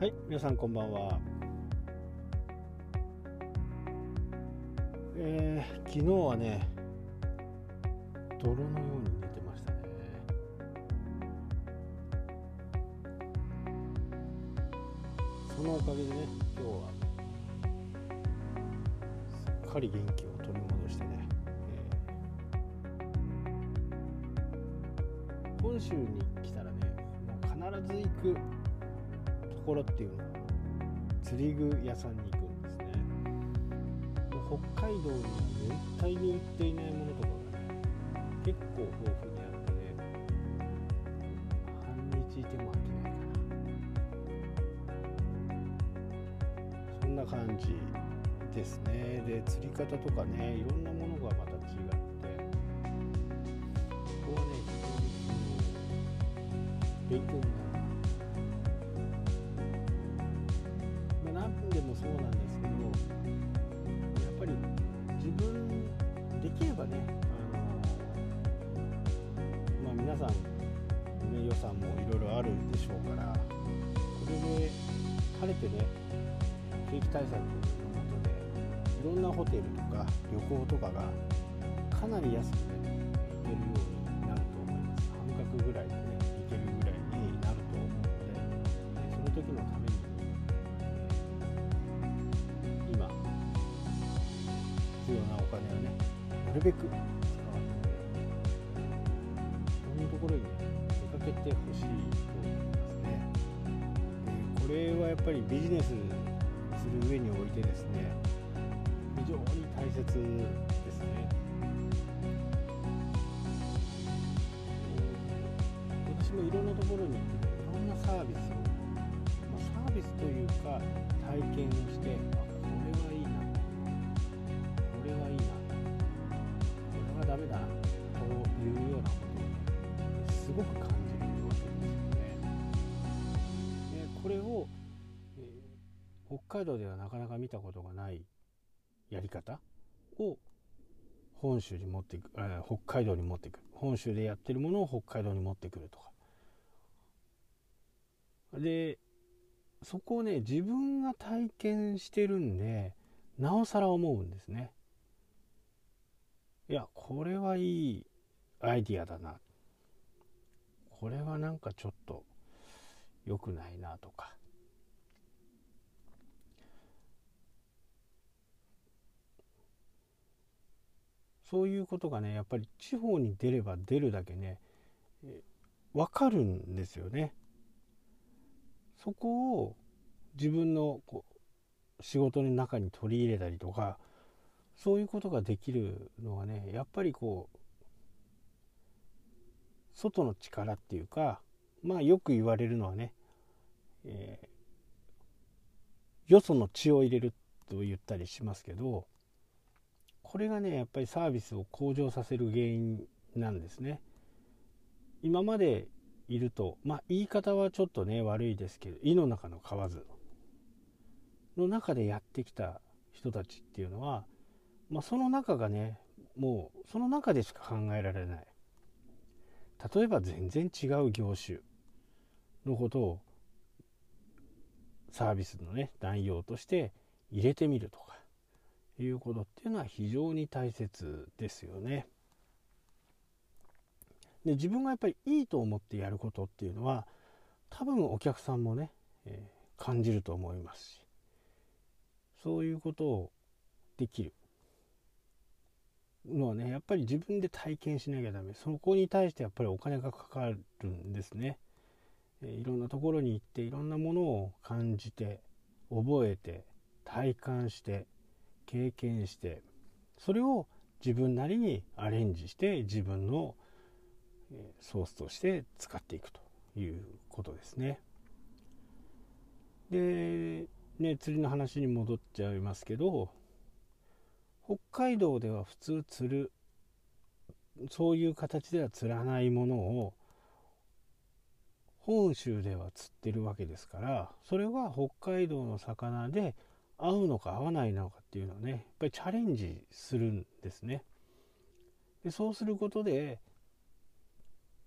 はい、皆さんこんばんは。えー、昨日はね、泥のように寝てましたね。そのおかげでね、今日はすっかり元気を取り戻してね、本州に来たらね、もう必ず行くころっていうのは釣り具屋さんに行くんですね。もう北海道には絶対に売っていないものとかがね結構豊富にあってね半日いても飽きないかな。そんな感じですね。で釣り方とかねいろんなものがまた違って。ここはね非常に勉強になる皆さん、ね、予算もいろいろあるでしょうからこれで晴れてね景気対策のもとでいろんなホテルとか旅行とかがかなり安くね行けるようになると思います。半額ぐらいでね行けるぐらいになると思うのでその時のために今必要なお金をねなるべくてほしいと思いますね。でこれはやっぱりビジネスする上においてですね非常に大切ですね。私もいろんなところに行っていろんなサービスを、ま、サービスというか体験をしてあこれはいいな。これはいいな。これはダメだ。なというようなことをすごく感北海道ではなかなか見たことがないやり方を本州に持っていく、えー北海道に持ってく。る本州でやってるものを北海道に持ってくるとか。でそこをね自分が体験してるんでなおさら思うんですね。いやこれはいいアイディアだな。これはなんかちょっと良くないなとか。そういうことがねやっぱり地方に出れば出るだけね分かるんですよね。そこを自分のこう仕事の中に取り入れたりとかそういうことができるのはねやっぱりこう外の力っていうかまあよく言われるのはね、えーよその血を入れると言ったりしますけどこれがねやっぱりサービスを向上させる原因なんですね。今までいるとまあ言い方はちょっとね悪いですけど井の中の蛙の中でやってきた人たちっていうのは、まあ、その中がねもうその中でしか考えられない例えば全然違う業種のことをサービスのね内容として入れてみるとかいうことっていうのは非常に大切ですよね。で自分がやっぱりいいと思ってやることっていうのは多分お客さんもね、えー感じると思いますしそういうことをできる。のはねやっぱり自分で体験しなきゃダメ。そこに対してやっぱりお金がかかるんですね、えーいろんなところに行っていろんなものを感じて覚えて体感して経験してそれを自分なりにアレンジして自分のソースとして使っていくということですね。で、ね、釣りの話に戻っちゃいますけど北海道では普通釣るそういう形では釣らないものを本州では釣ってるわけですからそれは北海道の魚で合うのか合わないのかっていうのをねやっぱりチャレンジするんですね。でそうすることで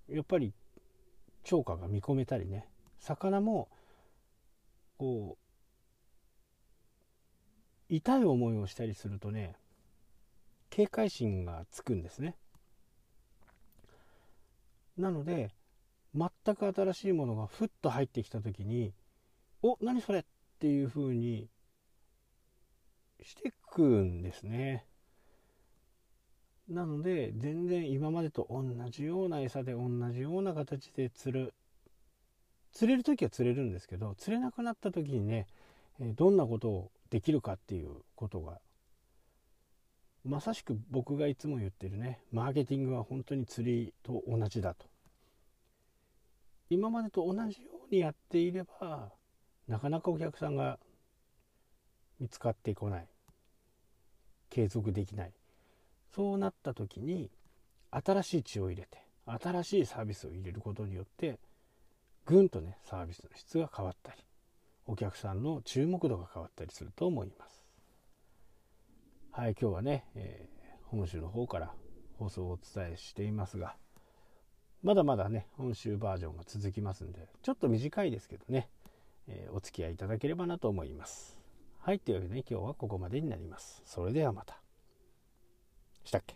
やっぱり釣果が見込めたりね魚もこう痛い思いをしたりするとね警戒心がつくんですねなので全く新しいものがふっと入ってきた時に「お何それ!」っていう風にしてくんですね。なので全然今までと同じような餌で同じような形で釣る釣れる時は釣れるんですけど釣れなくなった時にねどんなことをできるかっていうことがまさしく僕がいつも言ってるねマーケティングは本当に釣りと同じだと。今までと同じようにやっていればなかなかお客さんが見つかってこない。継続できない。そうなった時に新しい血を入れて新しいサービスを入れることによってぐんとねサービスの質が変わったりお客さんの注目度が変わったりすると思います。はい今日はね、えー、本州の方から放送をお伝えしていますがまだまだね本州バージョンが続きますんでちょっと短いですけどね、えー、お付き合いいただければなと思います。はいというわけで、ね、今日はここまでになります。それではまた。したっけ？